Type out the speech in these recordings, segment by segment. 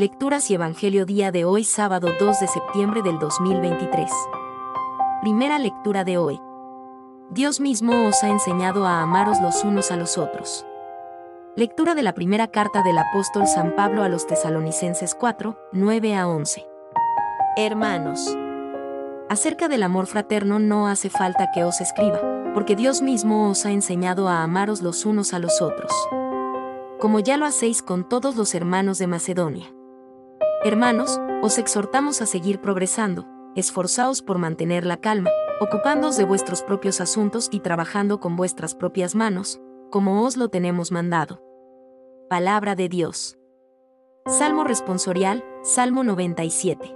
Lecturas y Evangelio día de hoy sábado 2 de septiembre del 2023. Primera lectura de hoy. Dios mismo os ha enseñado a amaros los unos a los otros. Lectura de la primera carta del apóstol San Pablo a los tesalonicenses 4, 9 a 11. Hermanos. Acerca del amor fraterno no hace falta que os escriba, porque Dios mismo os ha enseñado a amaros los unos a los otros. Como ya lo hacéis con todos los hermanos de Macedonia. Hermanos, os exhortamos a seguir progresando, esforzaos por mantener la calma, ocupándoos de vuestros propios asuntos y trabajando con vuestras propias manos, como os lo tenemos mandado. Palabra de Dios. Salmo responsorial, Salmo 97.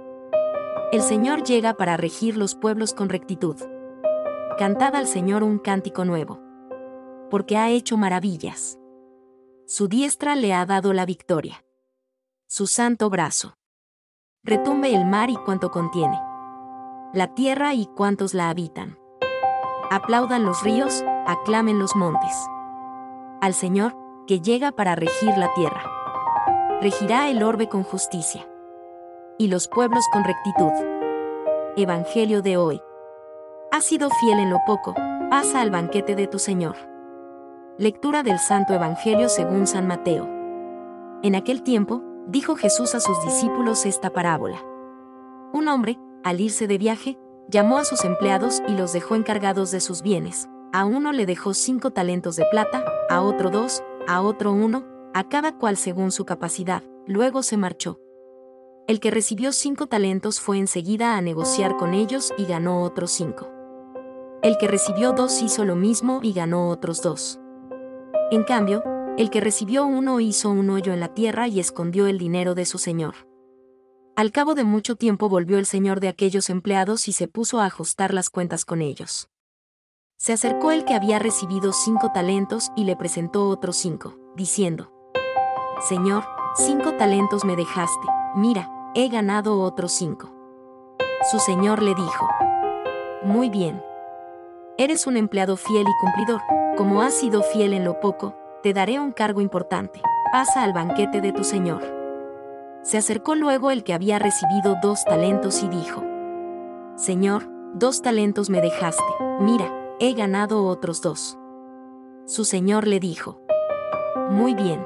El Señor llega para regir los pueblos con rectitud. Cantad al Señor un cántico nuevo. Porque ha hecho maravillas. Su diestra le ha dado la victoria su santo brazo. Retumbe el mar y cuanto contiene. La tierra y cuantos la habitan. Aplaudan los ríos, aclamen los montes. Al Señor, que llega para regir la tierra. Regirá el orbe con justicia. Y los pueblos con rectitud. Evangelio de hoy. Has sido fiel en lo poco, pasa al banquete de tu Señor. Lectura del Santo Evangelio según San Mateo. En aquel tiempo, dijo Jesús a sus discípulos esta parábola. Un hombre, al irse de viaje, llamó a sus empleados y los dejó encargados de sus bienes. A uno le dejó cinco talentos de plata, a otro dos, a otro uno, a cada cual según su capacidad. Luego se marchó. El que recibió cinco talentos fue enseguida a negociar con ellos y ganó otros cinco. El que recibió dos hizo lo mismo y ganó otros dos. En cambio, el que recibió uno hizo un hoyo en la tierra y escondió el dinero de su señor. Al cabo de mucho tiempo volvió el señor de aquellos empleados y se puso a ajustar las cuentas con ellos. Se acercó el que había recibido cinco talentos y le presentó otros cinco, diciendo, Señor, cinco talentos me dejaste, mira, he ganado otros cinco. Su señor le dijo, Muy bien. Eres un empleado fiel y cumplidor, como has sido fiel en lo poco, te daré un cargo importante, pasa al banquete de tu Señor. Se acercó luego el que había recibido dos talentos y dijo, Señor, dos talentos me dejaste, mira, he ganado otros dos. Su Señor le dijo, Muy bien.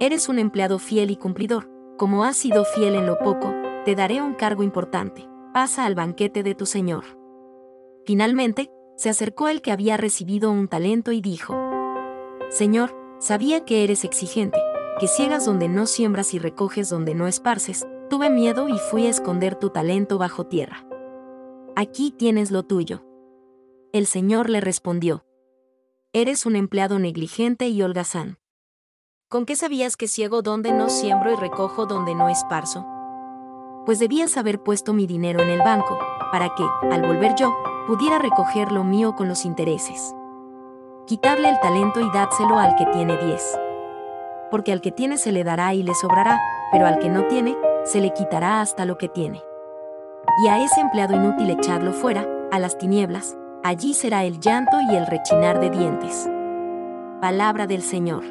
Eres un empleado fiel y cumplidor, como has sido fiel en lo poco, te daré un cargo importante, pasa al banquete de tu Señor. Finalmente, se acercó el que había recibido un talento y dijo, Señor, sabía que eres exigente, que ciegas donde no siembras y recoges donde no esparces, tuve miedo y fui a esconder tu talento bajo tierra. Aquí tienes lo tuyo. El Señor le respondió. Eres un empleado negligente y holgazán. ¿Con qué sabías que ciego donde no siembro y recojo donde no esparzo? Pues debías haber puesto mi dinero en el banco, para que, al volver yo, pudiera recoger lo mío con los intereses. Quitadle el talento y dádselo al que tiene diez. Porque al que tiene se le dará y le sobrará, pero al que no tiene, se le quitará hasta lo que tiene. Y a ese empleado inútil echadlo fuera, a las tinieblas, allí será el llanto y el rechinar de dientes. Palabra del Señor.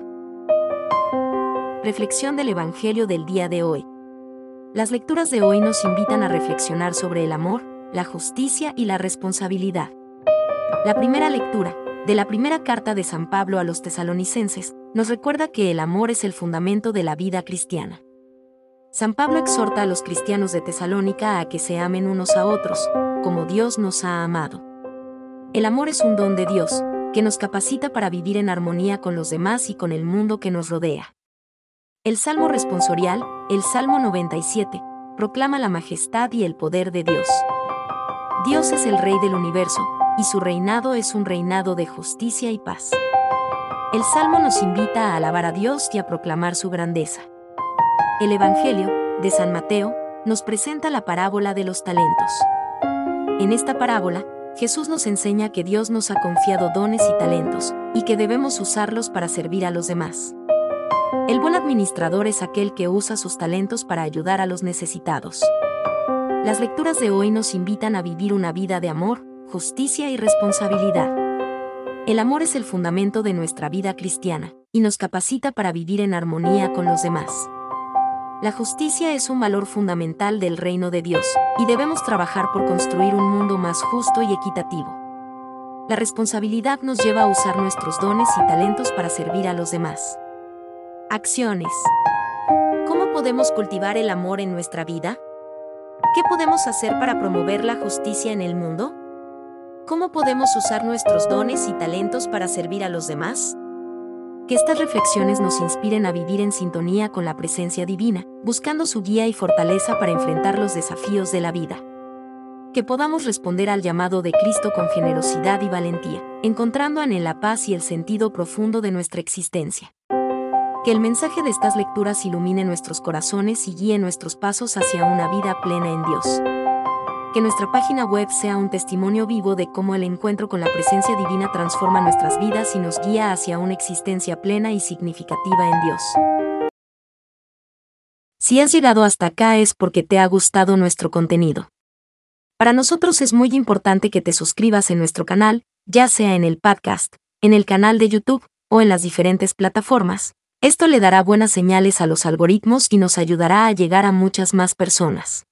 Reflexión del Evangelio del día de hoy. Las lecturas de hoy nos invitan a reflexionar sobre el amor, la justicia y la responsabilidad. La primera lectura, de la primera carta de San Pablo a los tesalonicenses, nos recuerda que el amor es el fundamento de la vida cristiana. San Pablo exhorta a los cristianos de Tesalónica a que se amen unos a otros, como Dios nos ha amado. El amor es un don de Dios, que nos capacita para vivir en armonía con los demás y con el mundo que nos rodea. El Salmo responsorial, el Salmo 97, proclama la majestad y el poder de Dios. Dios es el Rey del universo, y su reinado es un reinado de justicia y paz. El Salmo nos invita a alabar a Dios y a proclamar su grandeza. El Evangelio, de San Mateo, nos presenta la parábola de los talentos. En esta parábola, Jesús nos enseña que Dios nos ha confiado dones y talentos, y que debemos usarlos para servir a los demás. El buen administrador es aquel que usa sus talentos para ayudar a los necesitados. Las lecturas de hoy nos invitan a vivir una vida de amor, justicia y responsabilidad. El amor es el fundamento de nuestra vida cristiana, y nos capacita para vivir en armonía con los demás. La justicia es un valor fundamental del reino de Dios, y debemos trabajar por construir un mundo más justo y equitativo. La responsabilidad nos lleva a usar nuestros dones y talentos para servir a los demás. Acciones. ¿Cómo podemos cultivar el amor en nuestra vida? ¿Qué podemos hacer para promover la justicia en el mundo? ¿Cómo podemos usar nuestros dones y talentos para servir a los demás? Que estas reflexiones nos inspiren a vivir en sintonía con la presencia divina, buscando su guía y fortaleza para enfrentar los desafíos de la vida. Que podamos responder al llamado de Cristo con generosidad y valentía, encontrando en él la paz y el sentido profundo de nuestra existencia. Que el mensaje de estas lecturas ilumine nuestros corazones y guíe nuestros pasos hacia una vida plena en Dios que nuestra página web sea un testimonio vivo de cómo el encuentro con la presencia divina transforma nuestras vidas y nos guía hacia una existencia plena y significativa en Dios. Si has llegado hasta acá es porque te ha gustado nuestro contenido. Para nosotros es muy importante que te suscribas en nuestro canal, ya sea en el podcast, en el canal de YouTube o en las diferentes plataformas. Esto le dará buenas señales a los algoritmos y nos ayudará a llegar a muchas más personas.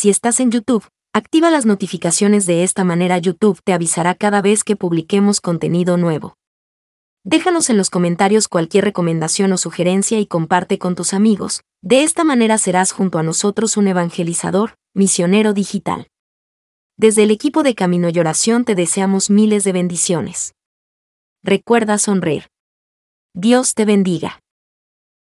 Si estás en YouTube, activa las notificaciones de esta manera YouTube te avisará cada vez que publiquemos contenido nuevo. Déjanos en los comentarios cualquier recomendación o sugerencia y comparte con tus amigos. De esta manera serás junto a nosotros un evangelizador, misionero digital. Desde el equipo de Camino y Oración te deseamos miles de bendiciones. Recuerda sonreír. Dios te bendiga.